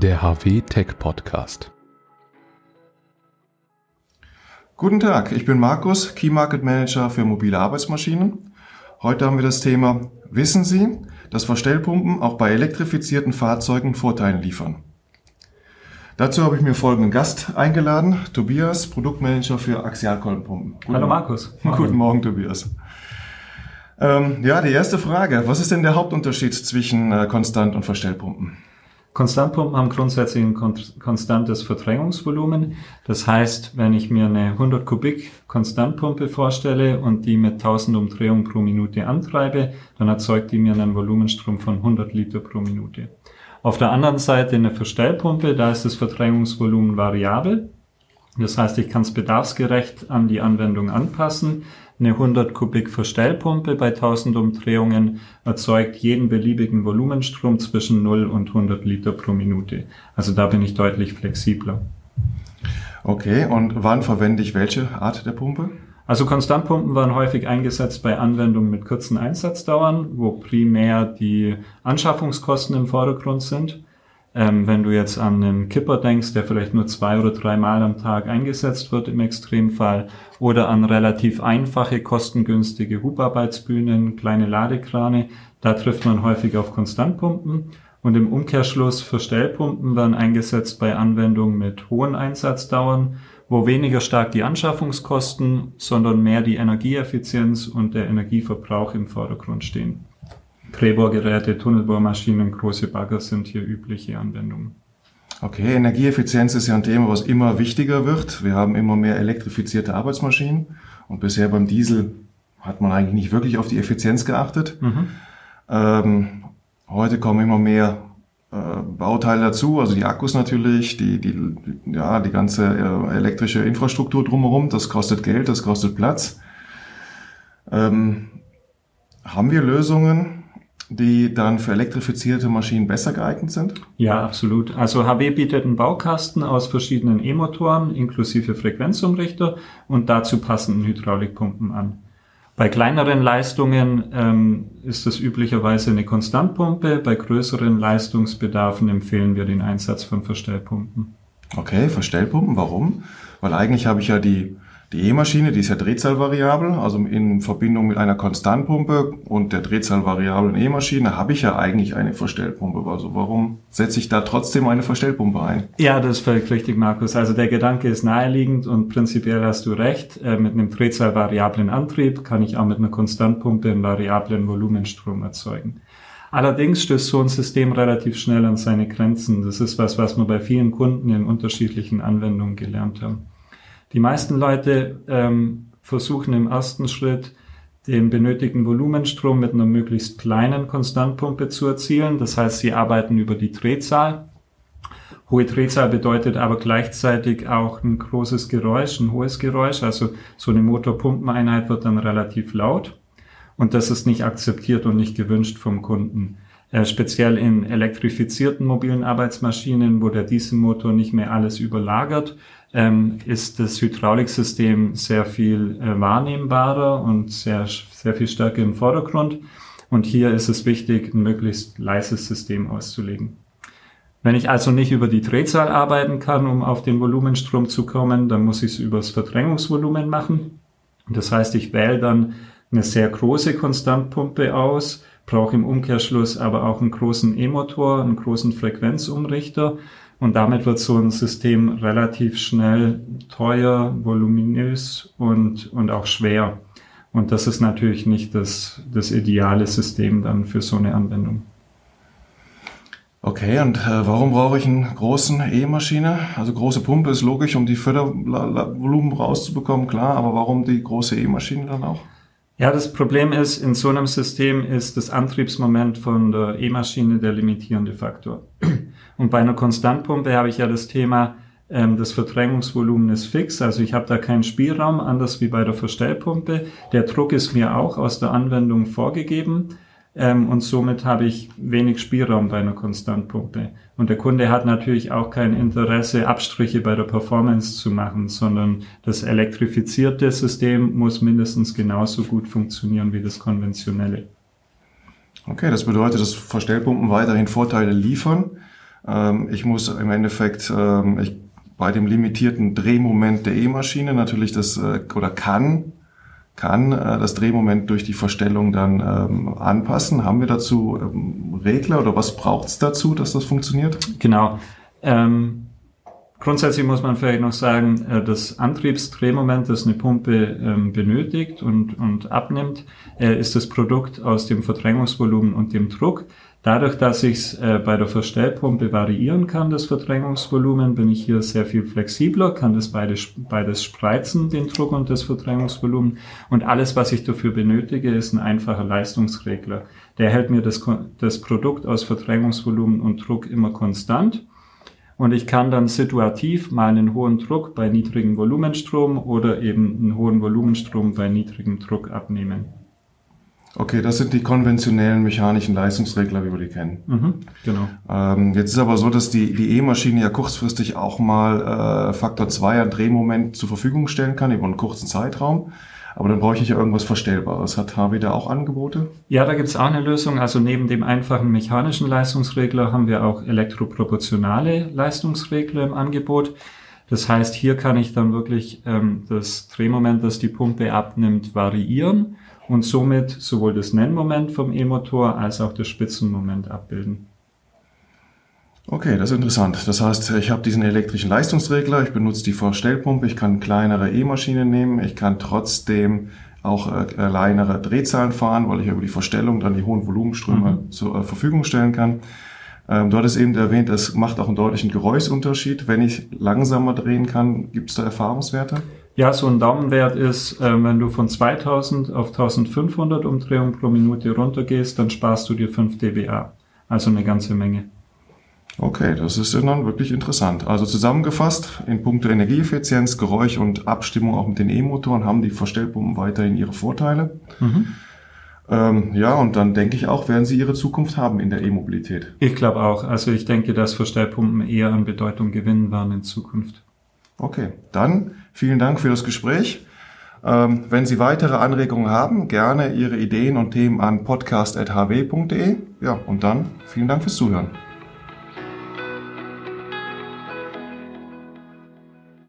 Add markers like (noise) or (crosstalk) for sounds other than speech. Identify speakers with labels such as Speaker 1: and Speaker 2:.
Speaker 1: der HW Tech Podcast.
Speaker 2: Guten Tag, ich bin Markus, Key Market Manager für mobile Arbeitsmaschinen. Heute haben wir das Thema Wissen Sie, dass Verstellpumpen auch bei elektrifizierten Fahrzeugen Vorteile liefern? Dazu habe ich mir folgenden Gast eingeladen, Tobias, Produktmanager für Axialkolbenpumpen.
Speaker 3: Hallo Markus. (laughs)
Speaker 2: Guten Morgen, Tobias. Ähm, ja, die erste Frage. Was ist denn der Hauptunterschied zwischen äh, Konstant- und Verstellpumpen?
Speaker 3: Konstantpumpen haben grundsätzlich ein konstantes Verdrängungsvolumen. Das heißt, wenn ich mir eine 100 Kubik Konstantpumpe vorstelle und die mit 1000 Umdrehungen pro Minute antreibe, dann erzeugt die mir einen Volumenstrom von 100 Liter pro Minute. Auf der anderen Seite eine Verstellpumpe, da ist das Verdrängungsvolumen variabel. Das heißt, ich kann es bedarfsgerecht an die Anwendung anpassen. Eine 100 Kubik Verstellpumpe bei 1000 Umdrehungen erzeugt jeden beliebigen Volumenstrom zwischen 0 und 100 Liter pro Minute. Also da bin ich deutlich flexibler.
Speaker 2: Okay, und wann verwende ich welche Art der Pumpe?
Speaker 3: Also Konstantpumpen waren häufig eingesetzt bei Anwendungen mit kurzen Einsatzdauern, wo primär die Anschaffungskosten im Vordergrund sind. Ähm, wenn du jetzt an einen Kipper denkst, der vielleicht nur zwei oder drei Mal am Tag eingesetzt wird im Extremfall, oder an relativ einfache, kostengünstige Hubarbeitsbühnen, kleine Ladekrane, da trifft man häufig auf Konstantpumpen. Und im Umkehrschluss Verstellpumpen werden eingesetzt bei Anwendungen mit hohen Einsatzdauern, wo weniger stark die Anschaffungskosten, sondern mehr die Energieeffizienz und der Energieverbrauch im Vordergrund stehen. Drehbohrgeräte, Tunnelbohrmaschinen, große Bagger sind hier übliche Anwendungen.
Speaker 2: Okay, Energieeffizienz ist ja ein Thema, was immer wichtiger wird. Wir haben immer mehr elektrifizierte Arbeitsmaschinen und bisher beim Diesel hat man eigentlich nicht wirklich auf die Effizienz geachtet. Mhm. Ähm, heute kommen immer mehr äh, Bauteile dazu, also die Akkus natürlich, die, die, ja, die ganze äh, elektrische Infrastruktur drumherum. Das kostet Geld, das kostet Platz. Ähm, haben wir Lösungen, die dann für elektrifizierte Maschinen besser geeignet sind?
Speaker 3: Ja, absolut. Also HW bietet einen Baukasten aus verschiedenen E-Motoren inklusive Frequenzumrichter und dazu passenden Hydraulikpumpen an. Bei kleineren Leistungen ähm, ist es üblicherweise eine Konstantpumpe. Bei größeren Leistungsbedarfen empfehlen wir den Einsatz von Verstellpumpen.
Speaker 2: Okay, Verstellpumpen, warum? Weil eigentlich habe ich ja die die E-Maschine, die ist ja drehzahlvariabel, also in Verbindung mit einer Konstantpumpe und der drehzahlvariablen E-Maschine habe ich ja eigentlich eine Verstellpumpe. Also warum setze ich da trotzdem eine Verstellpumpe ein?
Speaker 3: Ja, das ist völlig richtig, Markus. Also der Gedanke ist naheliegend und prinzipiell hast du recht. Äh, mit einem drehzahlvariablen Antrieb kann ich auch mit einer Konstantpumpe einen variablen Volumenstrom erzeugen. Allerdings stößt so ein System relativ schnell an seine Grenzen. Das ist was, was wir bei vielen Kunden in unterschiedlichen Anwendungen gelernt haben. Die meisten Leute ähm, versuchen im ersten Schritt den benötigten Volumenstrom mit einer möglichst kleinen Konstantpumpe zu erzielen. Das heißt, sie arbeiten über die Drehzahl. Hohe Drehzahl bedeutet aber gleichzeitig auch ein großes Geräusch, ein hohes Geräusch. Also so eine Motorpumpeneinheit wird dann relativ laut. Und das ist nicht akzeptiert und nicht gewünscht vom Kunden. Äh, speziell in elektrifizierten mobilen Arbeitsmaschinen, wo der Dieselmotor nicht mehr alles überlagert, ähm, ist das Hydrauliksystem sehr viel äh, wahrnehmbarer und sehr, sehr viel stärker im Vordergrund. Und hier ist es wichtig, ein möglichst leises System auszulegen. Wenn ich also nicht über die Drehzahl arbeiten kann, um auf den Volumenstrom zu kommen, dann muss ich es über das Verdrängungsvolumen machen. Das heißt, ich wähle dann eine sehr große Konstantpumpe aus, brauche im Umkehrschluss aber auch einen großen E-Motor, einen großen Frequenzumrichter und damit wird so ein System relativ schnell teuer, voluminös und, und auch schwer. Und das ist natürlich nicht das, das ideale System dann für so eine Anwendung.
Speaker 2: Okay, und äh, warum brauche ich eine große E-Maschine? Also große Pumpe ist logisch, um die Fördervolumen rauszubekommen, klar, aber warum die große E-Maschine dann auch?
Speaker 3: Ja, das Problem ist, in so einem System ist das Antriebsmoment von der E-Maschine der limitierende Faktor. Und bei einer Konstantpumpe habe ich ja das Thema, ähm, das Verdrängungsvolumen ist fix, also ich habe da keinen Spielraum, anders wie bei der Verstellpumpe. Der Druck ist mir auch aus der Anwendung vorgegeben. Ähm, und somit habe ich wenig Spielraum bei einer Konstantpumpe. Und der Kunde hat natürlich auch kein Interesse, Abstriche bei der Performance zu machen, sondern das elektrifizierte System muss mindestens genauso gut funktionieren wie das konventionelle.
Speaker 2: Okay, das bedeutet, dass Verstellpumpen weiterhin Vorteile liefern. Ähm, ich muss im Endeffekt ähm, ich, bei dem limitierten Drehmoment der E-Maschine natürlich das äh, oder kann kann äh, das Drehmoment durch die Verstellung dann ähm, anpassen. Haben wir dazu ähm, Regler oder was braucht es dazu, dass das funktioniert?
Speaker 3: Genau. Ähm, grundsätzlich muss man vielleicht noch sagen, äh, das Antriebsdrehmoment, das eine Pumpe ähm, benötigt und, und abnimmt, äh, ist das Produkt aus dem Verdrängungsvolumen und dem Druck. Dadurch, dass ich es äh, bei der Verstellpumpe variieren kann, das Verdrängungsvolumen, bin ich hier sehr viel flexibler, kann das beides, beides spreizen, den Druck und das Verdrängungsvolumen. Und alles, was ich dafür benötige, ist ein einfacher Leistungsregler. Der hält mir das, das Produkt aus Verdrängungsvolumen und Druck immer konstant. Und ich kann dann situativ mal einen hohen Druck bei niedrigem Volumenstrom oder eben einen hohen Volumenstrom bei niedrigem Druck abnehmen.
Speaker 2: Okay, das sind die konventionellen mechanischen Leistungsregler, wie wir die kennen.
Speaker 3: Mhm, genau.
Speaker 2: Ähm, jetzt ist aber so, dass die die E-Maschine ja kurzfristig auch mal äh, Faktor 2 an Drehmoment zur Verfügung stellen kann über einen kurzen Zeitraum. Aber dann brauche ich ja irgendwas Verstellbares. Hat HW da auch Angebote?
Speaker 3: Ja, da gibt es auch eine Lösung. Also neben dem einfachen mechanischen Leistungsregler haben wir auch elektroproportionale Leistungsregler im Angebot. Das heißt, hier kann ich dann wirklich ähm, das Drehmoment, das die Pumpe abnimmt, variieren und somit sowohl das Nennmoment vom E-Motor als auch das Spitzenmoment abbilden.
Speaker 2: Okay, das ist interessant. Das heißt, ich habe diesen elektrischen Leistungsregler, ich benutze die Vorstellpumpe, ich kann kleinere E-Maschinen nehmen, ich kann trotzdem auch äh, kleinere Drehzahlen fahren, weil ich über die Verstellung dann die hohen Volumenströme mhm. zur äh, Verfügung stellen kann. Ähm, du hattest eben erwähnt, es macht auch einen deutlichen Geräuschunterschied. Wenn ich langsamer drehen kann, gibt es da Erfahrungswerte?
Speaker 3: Ja, so ein Daumenwert ist, äh, wenn du von 2000 auf 1500 Umdrehungen pro Minute runtergehst, dann sparst du dir 5 dBA. Also eine ganze Menge.
Speaker 2: Okay, das ist dann wirklich interessant. Also zusammengefasst, in puncto Energieeffizienz, Geräusch und Abstimmung auch mit den E-Motoren haben die Verstellpumpen weiterhin ihre Vorteile. Mhm. Ähm, ja, und dann denke ich auch, werden sie ihre Zukunft haben in der E-Mobilität.
Speaker 3: Ich glaube auch. Also ich denke, dass Verstellpumpen eher an Bedeutung gewinnen werden in Zukunft.
Speaker 2: Okay, dann vielen Dank für das Gespräch. Ähm, wenn Sie weitere Anregungen haben, gerne Ihre Ideen und Themen an podcast.hw.de. Ja, und dann vielen Dank fürs Zuhören.